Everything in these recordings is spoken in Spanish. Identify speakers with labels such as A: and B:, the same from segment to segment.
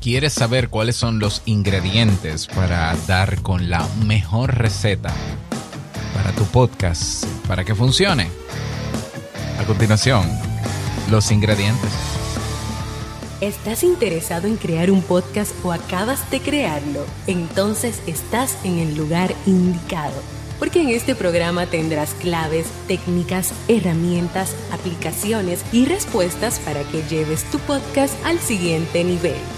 A: ¿Quieres saber cuáles son los ingredientes para dar con la mejor receta para tu podcast, para que funcione? A continuación, los ingredientes.
B: ¿Estás interesado en crear un podcast o acabas de crearlo? Entonces estás en el lugar indicado, porque en este programa tendrás claves, técnicas, herramientas, aplicaciones y respuestas para que lleves tu podcast al siguiente nivel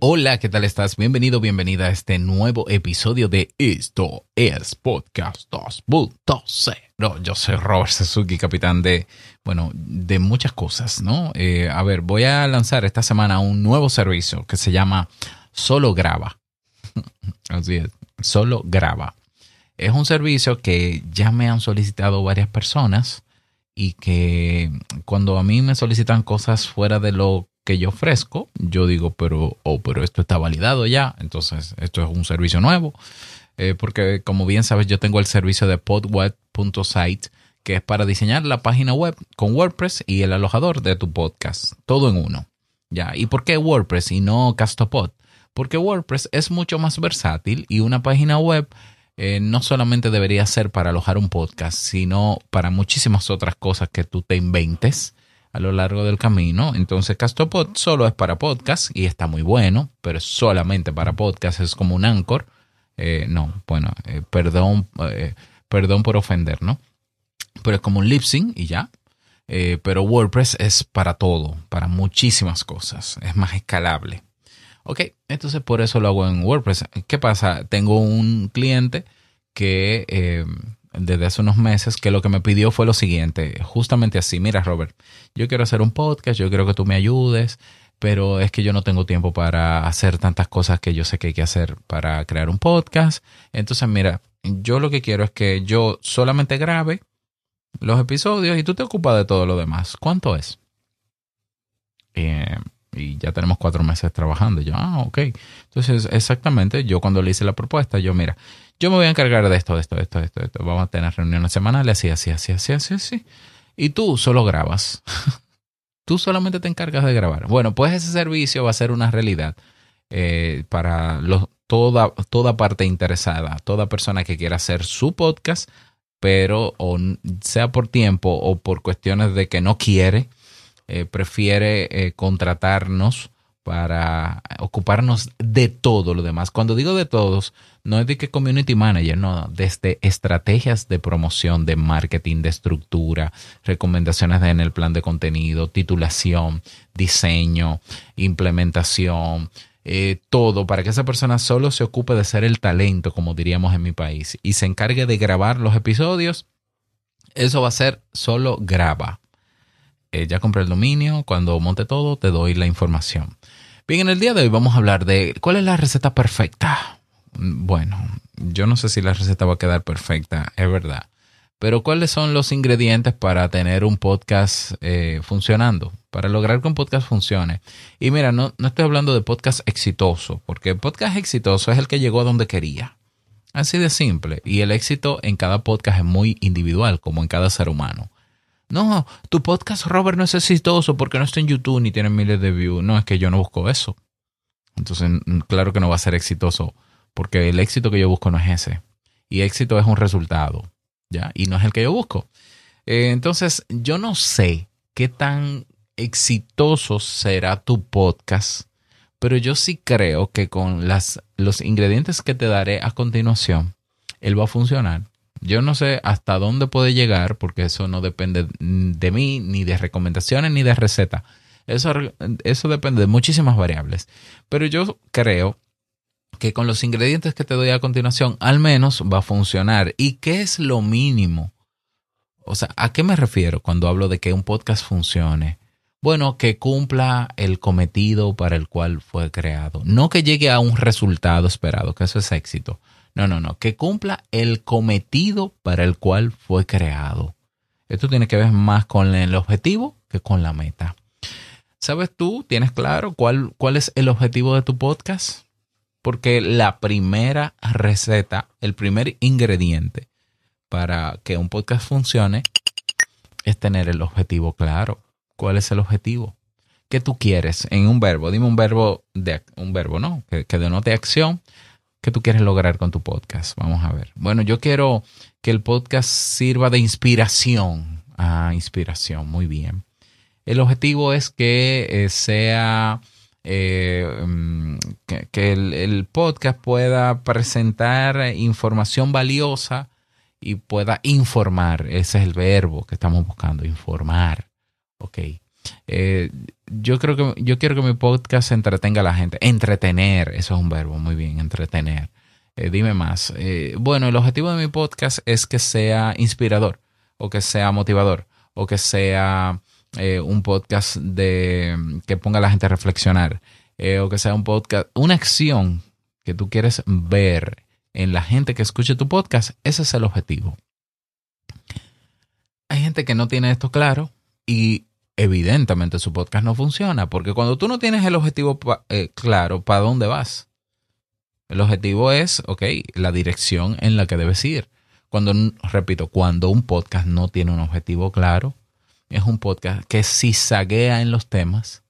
A: Hola, ¿qué tal estás? Bienvenido, bienvenida a este nuevo episodio de Esto es Podcast 2.0. Yo soy Robert Suzuki, capitán de, bueno, de muchas cosas, ¿no? Eh, a ver, voy a lanzar esta semana un nuevo servicio que se llama Solo Graba. Así es, Solo Graba. Es un servicio que ya me han solicitado varias personas y que cuando a mí me solicitan cosas fuera de lo que yo ofrezco, yo digo, pero, oh, pero esto está validado ya, entonces esto es un servicio nuevo, eh, porque como bien sabes, yo tengo el servicio de podweb.site, que es para diseñar la página web con WordPress y el alojador de tu podcast, todo en uno. Ya, ¿y por qué WordPress y no Castopod? Porque WordPress es mucho más versátil y una página web eh, no solamente debería ser para alojar un podcast, sino para muchísimas otras cosas que tú te inventes a lo largo del camino. Entonces Castopod solo es para podcast y está muy bueno, pero solamente para podcast, es como un anchor. Eh, no, bueno, eh, perdón, eh, perdón por ofender, ¿no? Pero es como un lip sync y ya. pero WordPress es para todo, para muchísimas cosas, es más escalable. Ok, entonces por eso lo hago en WordPress. ¿Qué pasa? Tengo un cliente que desde hace unos meses que lo que me pidió fue lo siguiente, justamente así, mira Robert, yo quiero hacer un podcast, yo quiero que tú me ayudes, pero es que yo no tengo tiempo para hacer tantas cosas que yo sé que hay que hacer para crear un podcast. Entonces, mira, yo lo que quiero es que yo solamente grabe los episodios y tú te ocupas de todo lo demás. ¿Cuánto es? Eh, y ya tenemos cuatro meses trabajando. Yo, ah, ok. Entonces, exactamente, yo cuando le hice la propuesta, yo, mira, yo me voy a encargar de esto, de esto, de esto, de esto, esto. Vamos a tener reuniones semanales, así, así, así, así, así, así. Y tú solo grabas. tú solamente te encargas de grabar. Bueno, pues ese servicio va a ser una realidad eh, para toda, toda parte interesada, toda persona que quiera hacer su podcast, pero o sea por tiempo o por cuestiones de que no quiere, eh, prefiere eh, contratarnos para ocuparnos de todo lo demás. Cuando digo de todos, no es de que community manager, no, desde estrategias de promoción, de marketing, de estructura, recomendaciones en el plan de contenido, titulación, diseño, implementación, eh, todo para que esa persona solo se ocupe de ser el talento, como diríamos en mi país, y se encargue de grabar los episodios. Eso va a ser solo graba. Eh, ya compré el dominio, cuando monte todo te doy la información. Bien, en el día de hoy vamos a hablar de cuál es la receta perfecta. Bueno, yo no sé si la receta va a quedar perfecta, es verdad. Pero ¿cuáles son los ingredientes para tener un podcast eh, funcionando? Para lograr que un podcast funcione. Y mira, no, no estoy hablando de podcast exitoso, porque el podcast exitoso es el que llegó a donde quería. Así de simple. Y el éxito en cada podcast es muy individual, como en cada ser humano. No, tu podcast, Robert, no es exitoso porque no está en YouTube ni tiene miles de views. No, es que yo no busco eso. Entonces, claro que no va a ser exitoso porque el éxito que yo busco no es ese. Y éxito es un resultado, ¿ya? Y no es el que yo busco. Eh, entonces, yo no sé qué tan exitoso será tu podcast, pero yo sí creo que con las, los ingredientes que te daré a continuación, él va a funcionar. Yo no sé hasta dónde puede llegar, porque eso no depende de mí, ni de recomendaciones, ni de receta. Eso, eso depende de muchísimas variables. Pero yo creo que con los ingredientes que te doy a continuación, al menos va a funcionar. ¿Y qué es lo mínimo? O sea, ¿a qué me refiero cuando hablo de que un podcast funcione? Bueno, que cumpla el cometido para el cual fue creado. No que llegue a un resultado esperado, que eso es éxito. No, no, no, que cumpla el cometido para el cual fue creado. Esto tiene que ver más con el objetivo que con la meta. ¿Sabes tú? ¿Tienes claro cuál, cuál es el objetivo de tu podcast? Porque la primera receta, el primer ingrediente para que un podcast funcione es tener el objetivo claro. ¿Cuál es el objetivo? ¿Qué tú quieres en un verbo? Dime un verbo de un verbo, ¿no? Que, que denote acción. ¿Qué tú quieres lograr con tu podcast? Vamos a ver. Bueno, yo quiero que el podcast sirva de inspiración. Ah, inspiración, muy bien. El objetivo es que eh, sea eh, mm, que, el, podcast pueda presentar información valiosa y pueda informar. Ese es el verbo que estamos buscando, informar. Ok. Eh, yo creo que yo quiero que mi podcast entretenga a la gente. Entretener, eso es un verbo, muy bien, entretener. dime más. bueno, el objetivo de mi podcast es que sea inspirador, o que sea motivador, o que sea eh, un podcast de que ponga a la gente a reflexionar, eh, o que sea un podcast, una acción que tú quieres ver en la gente que escuche tu podcast, ese es el objetivo. Hay gente que no tiene esto claro y evidentemente su podcast no funciona, porque cuando tú no tienes el objetivo eh, claro, ¿para dónde vas? El objetivo es, ok, la dirección en la que debes ir. Cuando, repito, cuando un podcast no tiene un objetivo claro, es un podcast que si zaguea en los temas,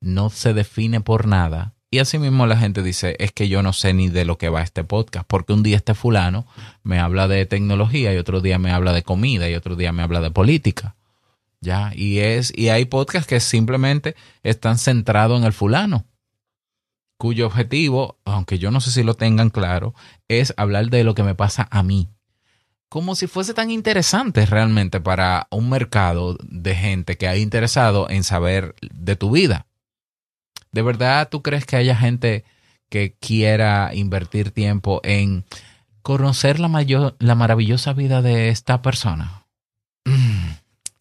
A: no se define por nada. Y así mismo la gente dice, es que yo no sé ni de lo que va este podcast, porque un día este fulano me habla de tecnología y otro día me habla de comida y otro día me habla de política. Ya, y es y hay podcasts que simplemente están centrados en el fulano, cuyo objetivo, aunque yo no sé si lo tengan claro, es hablar de lo que me pasa a mí, como si fuese tan interesante realmente para un mercado de gente que ha interesado en saber de tu vida. ¿De verdad tú crees que haya gente que quiera invertir tiempo en conocer la, mayor, la maravillosa vida de esta persona?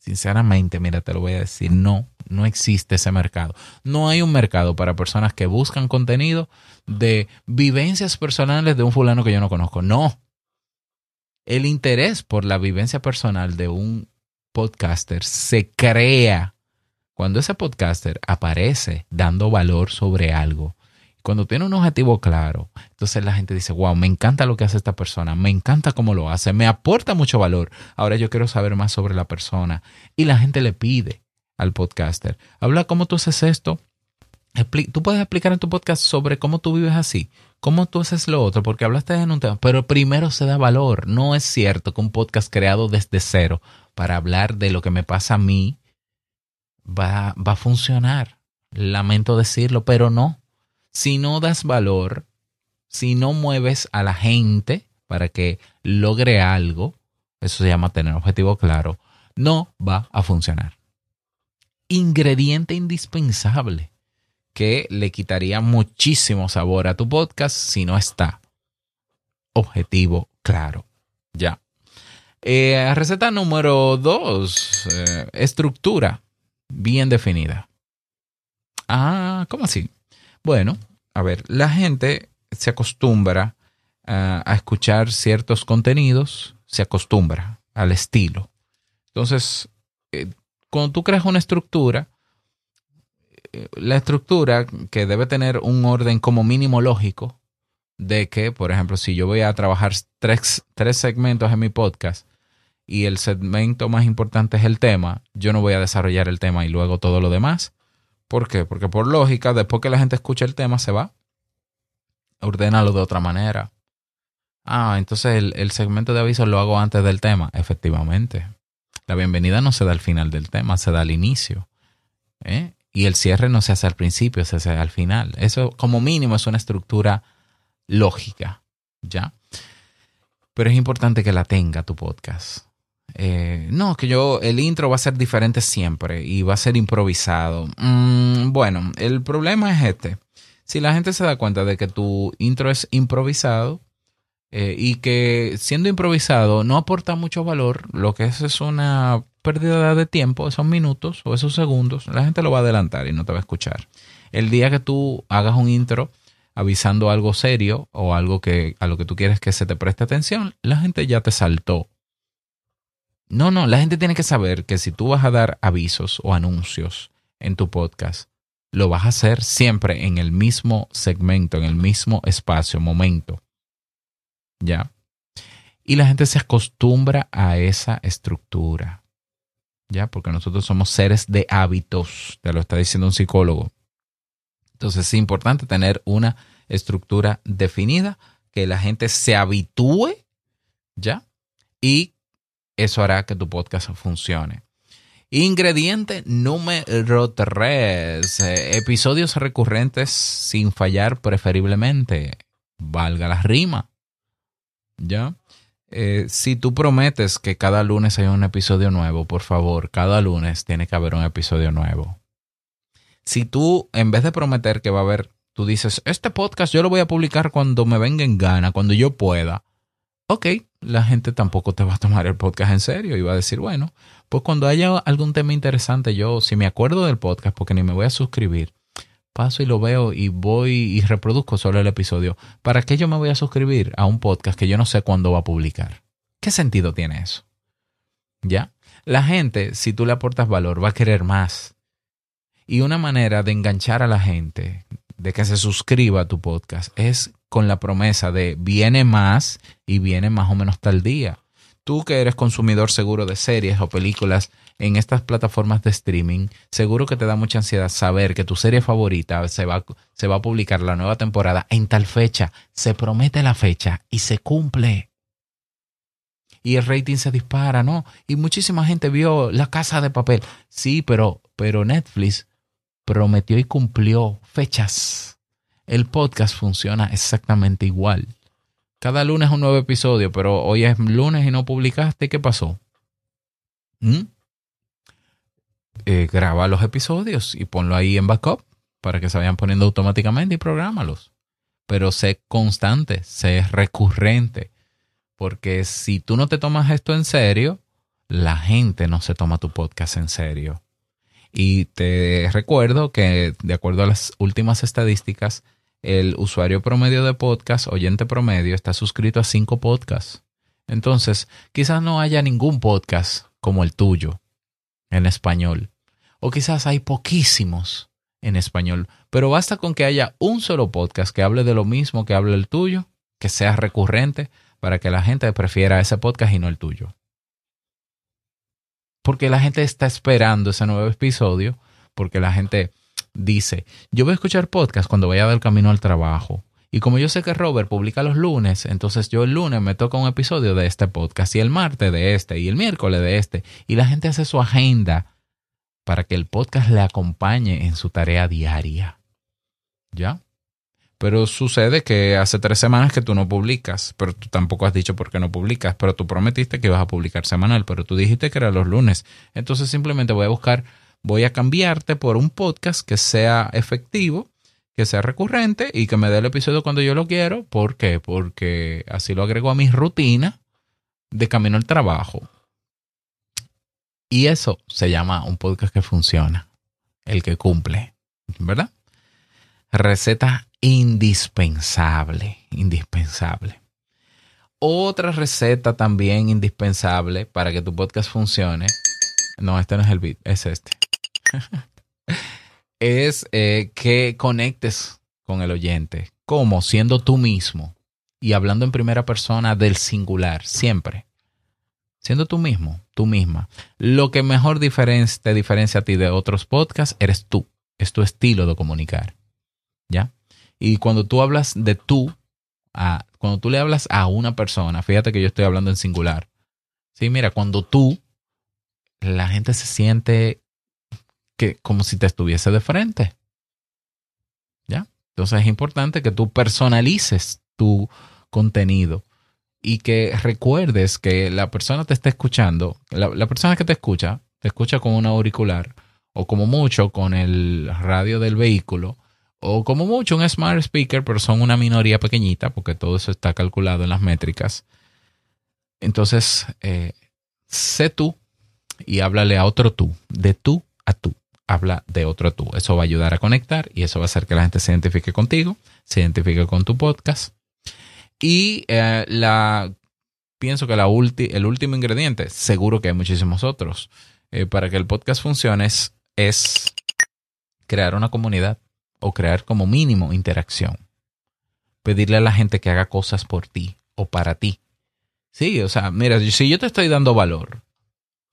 A: Sinceramente, mira, te lo voy a decir, no, no existe ese mercado. No hay un mercado para personas que buscan contenido de vivencias personales de un fulano que yo no conozco. No, el interés por la vivencia personal de un podcaster se crea cuando ese podcaster aparece dando valor sobre algo. Cuando tiene un objetivo claro, entonces la gente dice, wow, me encanta lo que hace esta persona, me encanta cómo lo hace, me aporta mucho valor. Ahora yo quiero saber más sobre la persona. Y la gente le pide al podcaster, habla cómo tú haces esto. Tú puedes explicar en tu podcast sobre cómo tú vives así. ¿Cómo tú haces lo otro? Porque hablaste en un tema, pero primero se da valor. No es cierto que un podcast creado desde cero para hablar de lo que me pasa a mí va, va a funcionar. Lamento decirlo, pero no. Si no das valor, si no mueves a la gente para que logre algo, eso se llama tener objetivo claro, no va a funcionar. Ingrediente indispensable que le quitaría muchísimo sabor a tu podcast si no está. Objetivo claro. Ya. Eh, receta número dos. Eh, estructura bien definida. Ah, ¿cómo así? Bueno, a ver, la gente se acostumbra a, a escuchar ciertos contenidos, se acostumbra al estilo. Entonces, eh, cuando tú creas una estructura, la estructura que debe tener un orden como mínimo lógico de que, por ejemplo, si yo voy a trabajar tres, tres segmentos en mi podcast y el segmento más importante es el tema, yo no voy a desarrollar el tema y luego todo lo demás. ¿Por qué? Porque por lógica, después que la gente escucha el tema, se va. Ordénalo de otra manera. Ah, entonces el, el segmento de aviso lo hago antes del tema. Efectivamente. La bienvenida no se da al final del tema, se da al inicio. ¿Eh? y el cierre no se hace al principio, se hace al final. Eso como mínimo es una estructura lógica, ¿ya? Pero es importante que la tenga tu podcast. Eh, no, que yo, el intro va a ser diferente siempre y va a ser improvisado. Mm, bueno, el problema es este. Si la gente se da cuenta de que tu intro es improvisado eh, y que siendo improvisado no aporta mucho valor, lo que es es una pérdida de tiempo, esos minutos o esos segundos, la gente lo va a adelantar y no te va a escuchar. El día que tú hagas un intro avisando algo serio o algo que a lo que tú quieres que se te preste atención, la gente ya te saltó. No, no, la gente tiene que saber que si tú vas a dar avisos o anuncios en tu podcast, lo vas a hacer siempre en el mismo segmento, en el mismo espacio, momento. ¿Ya? Y la gente se acostumbra a esa estructura. ¿Ya? Porque nosotros somos seres de hábitos, te lo está diciendo un psicólogo. Entonces es importante tener una estructura definida, que la gente se habitúe, ¿ya? Y eso hará que tu podcast funcione. Ingrediente número 3. Eh, episodios recurrentes sin fallar preferiblemente. Valga la rima. ¿Ya? Eh, si tú prometes que cada lunes hay un episodio nuevo, por favor, cada lunes tiene que haber un episodio nuevo. Si tú, en vez de prometer que va a haber, tú dices, este podcast yo lo voy a publicar cuando me venga en gana, cuando yo pueda. Ok, la gente tampoco te va a tomar el podcast en serio y va a decir, bueno, pues cuando haya algún tema interesante, yo, si me acuerdo del podcast, porque ni me voy a suscribir, paso y lo veo y voy y reproduzco solo el episodio. ¿Para qué yo me voy a suscribir a un podcast que yo no sé cuándo va a publicar? ¿Qué sentido tiene eso? ¿Ya? La gente, si tú le aportas valor, va a querer más. Y una manera de enganchar a la gente, de que se suscriba a tu podcast, es con la promesa de viene más y viene más o menos tal día. Tú que eres consumidor seguro de series o películas en estas plataformas de streaming, seguro que te da mucha ansiedad saber que tu serie favorita se va, se va a publicar la nueva temporada en tal fecha. Se promete la fecha y se cumple. Y el rating se dispara, ¿no? Y muchísima gente vio La Casa de Papel. Sí, pero, pero Netflix prometió y cumplió fechas el podcast funciona exactamente igual. Cada lunes un nuevo episodio, pero hoy es lunes y no publicaste. ¿Qué pasó? ¿Mm? Eh, graba los episodios y ponlo ahí en backup para que se vayan poniendo automáticamente y prográmalos. Pero sé constante, sé recurrente. Porque si tú no te tomas esto en serio, la gente no se toma tu podcast en serio. Y te recuerdo que, de acuerdo a las últimas estadísticas, el usuario promedio de podcast, oyente promedio, está suscrito a cinco podcasts. Entonces, quizás no haya ningún podcast como el tuyo en español. O quizás hay poquísimos en español. Pero basta con que haya un solo podcast que hable de lo mismo que hable el tuyo, que sea recurrente, para que la gente prefiera ese podcast y no el tuyo. Porque la gente está esperando ese nuevo episodio, porque la gente dice, yo voy a escuchar podcast cuando vaya del camino al trabajo. Y como yo sé que Robert publica los lunes, entonces yo el lunes me toca un episodio de este podcast y el martes de este y el miércoles de este. Y la gente hace su agenda para que el podcast le acompañe en su tarea diaria. ¿Ya? Pero sucede que hace tres semanas que tú no publicas, pero tú tampoco has dicho por qué no publicas, pero tú prometiste que ibas a publicar semanal, pero tú dijiste que era los lunes. Entonces simplemente voy a buscar voy a cambiarte por un podcast que sea efectivo, que sea recurrente y que me dé el episodio cuando yo lo quiero. ¿Por qué? Porque así lo agrego a mi rutina de camino al trabajo. Y eso se llama un podcast que funciona, el que cumple, ¿verdad? Receta indispensable, indispensable. Otra receta también indispensable para que tu podcast funcione. No, este no es el beat, es este. es eh, que conectes con el oyente, como siendo tú mismo y hablando en primera persona del singular, siempre. Siendo tú mismo, tú misma. Lo que mejor te diferencia a ti de otros podcasts eres tú, es tu estilo de comunicar. ¿Ya? Y cuando tú hablas de tú, a, cuando tú le hablas a una persona, fíjate que yo estoy hablando en singular. Sí, mira, cuando tú, la gente se siente como si te estuviese de frente. ¿Ya? Entonces es importante que tú personalices tu contenido y que recuerdes que la persona te está escuchando, la, persona que te escucha, te escucha con un auricular o como mucho con el radio del vehículo o como mucho un smart speaker, pero son una minoría pequeñita porque todo eso está calculado en las métricas. Entonces, eh, sé tú y háblale a otro tú, de tú a tú habla de otro tú. Eso va a ayudar a conectar y eso va a hacer que la gente se identifique contigo, se identifique con tu podcast. Y eh, la pienso que la el último ingrediente, seguro que hay muchísimos otros, eh, para que el podcast funcione es, es crear una comunidad o crear como mínimo interacción. Pedirle a la gente que haga cosas por ti o para ti. Sí, o sea, mira, si yo te estoy dando valor,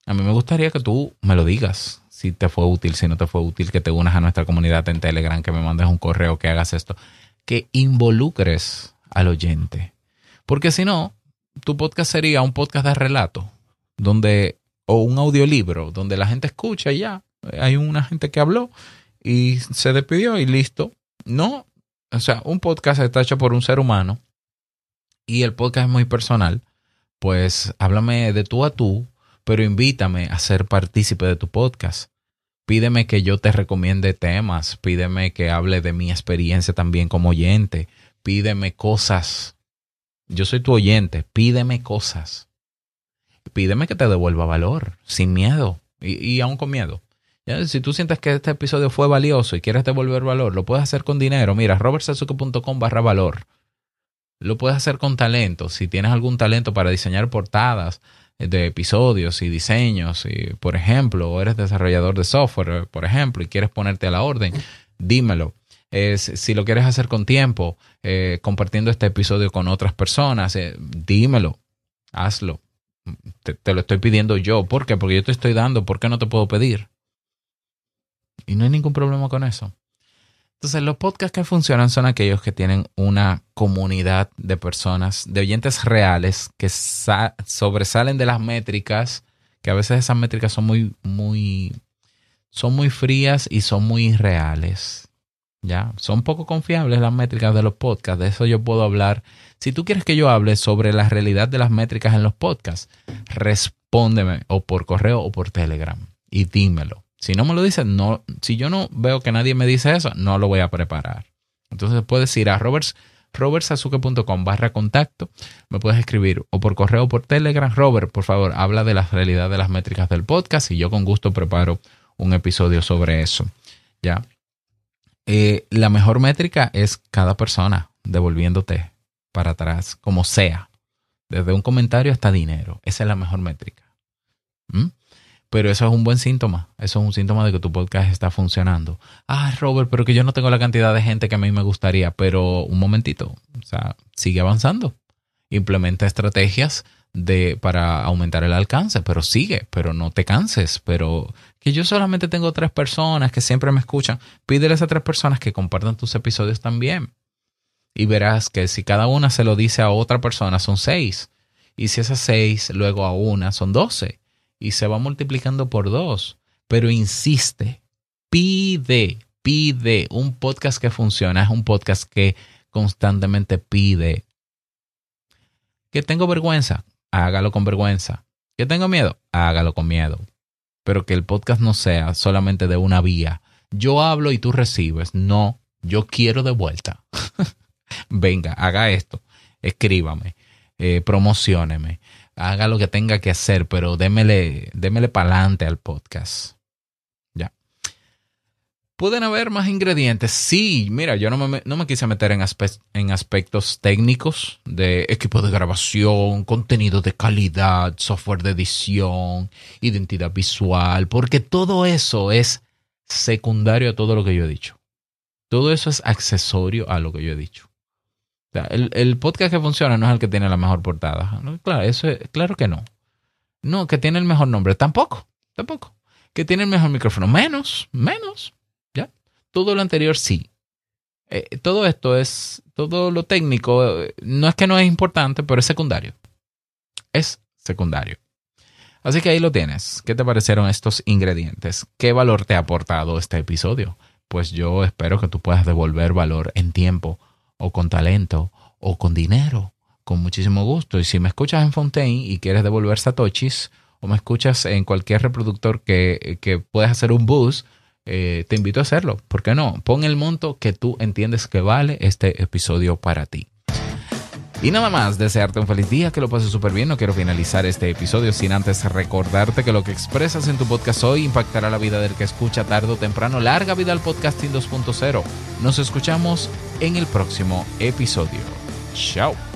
A: a mí me gustaría que tú me lo digas, si te fue útil, si no te fue útil, que te unas a nuestra comunidad en Telegram, que me mandes un correo, que hagas esto, que involucres al oyente. Porque si no, tu podcast sería un podcast de relato, donde, o un audiolibro, donde la gente escucha y ya, hay una gente que habló y se despidió y listo. No, o sea, un podcast está hecho por un ser humano y el podcast es muy personal. Pues háblame de tú a tú, pero invítame a ser partícipe de tu podcast. Pídeme que yo te recomiende temas, pídeme que hable de mi experiencia también como oyente, pídeme cosas. Yo soy tu oyente, pídeme cosas. Pídeme que te devuelva valor, sin miedo y, y aún con miedo. Si tú sientes que este episodio fue valioso y quieres devolver valor, lo puedes hacer con dinero. Mira, robertsazuke.com barra valor. Lo puedes hacer con talento. Si tienes algún talento para diseñar portadas de episodios y diseños, y, por ejemplo, o eres desarrollador de software, por ejemplo, y quieres ponerte a la orden, dímelo. si lo quieres hacer con tiempo, eh, compartiendo este episodio con otras personas, eh, dímelo, hazlo. Te, te, lo estoy pidiendo yo. ¿Por qué? Porque yo te estoy dando. ¿Por qué no te puedo pedir? Y no hay ningún problema con eso. Entonces, los podcasts que funcionan son aquellos que tienen una comunidad de personas, de oyentes reales, que sobresalen de las métricas, que a veces esas métricas son muy, muy, son muy frías y son muy irreales. ¿Ya? Son poco confiables las métricas de los podcasts. De eso yo puedo hablar. Si tú quieres que yo hable sobre la realidad de las métricas en los podcasts, respóndeme o por correo o por Telegram y dímelo. Si no me lo dices, no, si yo no veo que nadie me dice eso, no lo voy a preparar. Entonces puedes ir a roberts, robertsazuke.com barra contacto, me puedes escribir o por correo o por Telegram. Robert, por favor, habla de la realidad de las métricas del podcast y yo con gusto preparo un episodio sobre eso. ¿Ya? Eh, la mejor métrica es cada persona devolviéndote para atrás, como sea. Desde un comentario hasta dinero. Esa es la mejor métrica. ¿Mm? Pero eso es un buen síntoma. Eso es un síntoma de que tu podcast está funcionando. Ah, Robert, pero que yo no tengo la cantidad de gente que a mí me gustaría. Pero un momentito. O sea, sigue avanzando. Implementa estrategias de, para aumentar el alcance, pero sigue, pero no te canses. Pero que yo solamente tengo tres personas que siempre me escuchan. Pídeles a tres personas que compartan tus episodios también. Y verás que si cada una se lo dice a otra persona, son seis. Y si esas seis luego a una, son doce y se va multiplicando por dos. Pero insiste, pide, pide. Un podcast que funciona es un podcast que constantemente pide. Que tengo vergüenza, hágalo con vergüenza. Que tengo miedo, hágalo con miedo. Pero que el podcast no sea solamente de una vía. Yo hablo y tú recibes. No, yo quiero de vuelta. Venga, haga esto. Escríbame, eh, promocioneme haga lo que tenga que hacer, pero démele, démele para adelante al podcast. Ya. ¿Pueden haber más ingredientes? Sí, mira, yo no me, no me quise meter en, en aspectos técnicos de equipo de grabación, contenido de calidad, software de edición, identidad visual, porque todo eso es secundario a todo lo que yo he dicho. Todo eso es accesorio a lo que yo he dicho el, podcast que funciona no es el que tiene la mejor portada. Claro, eso es, claro que no. No, que tiene el mejor nombre. Tampoco, tampoco. Que tiene el mejor micrófono. Menos, menos. ¿Ya? Todo lo anterior sí. Eh, todo esto es, todo lo técnico, eh, no es que no es importante, pero es secundario. Es secundario. Así que ahí lo tienes. ¿Qué te parecieron estos ingredientes? ¿Qué valor te ha aportado este episodio? Pues yo espero que tú puedas devolver valor en tiempo o con talento o con dinero, con muchísimo gusto. Y si me escuchas en Fontaine y quieres devolver satoshis o me escuchas en cualquier reproductor que, que puedas hacer un boost, eh, te invito a hacerlo. ¿Por qué no? Pon el monto que tú entiendes que vale este episodio para ti. Y nada más, desearte un feliz día, que lo pases súper bien. No quiero finalizar este episodio sin antes recordarte que lo que expresas en tu podcast hoy impactará la vida del que escucha tarde o temprano. Larga vida al podcasting 2.0. Nos escuchamos en el próximo episodio. Chao.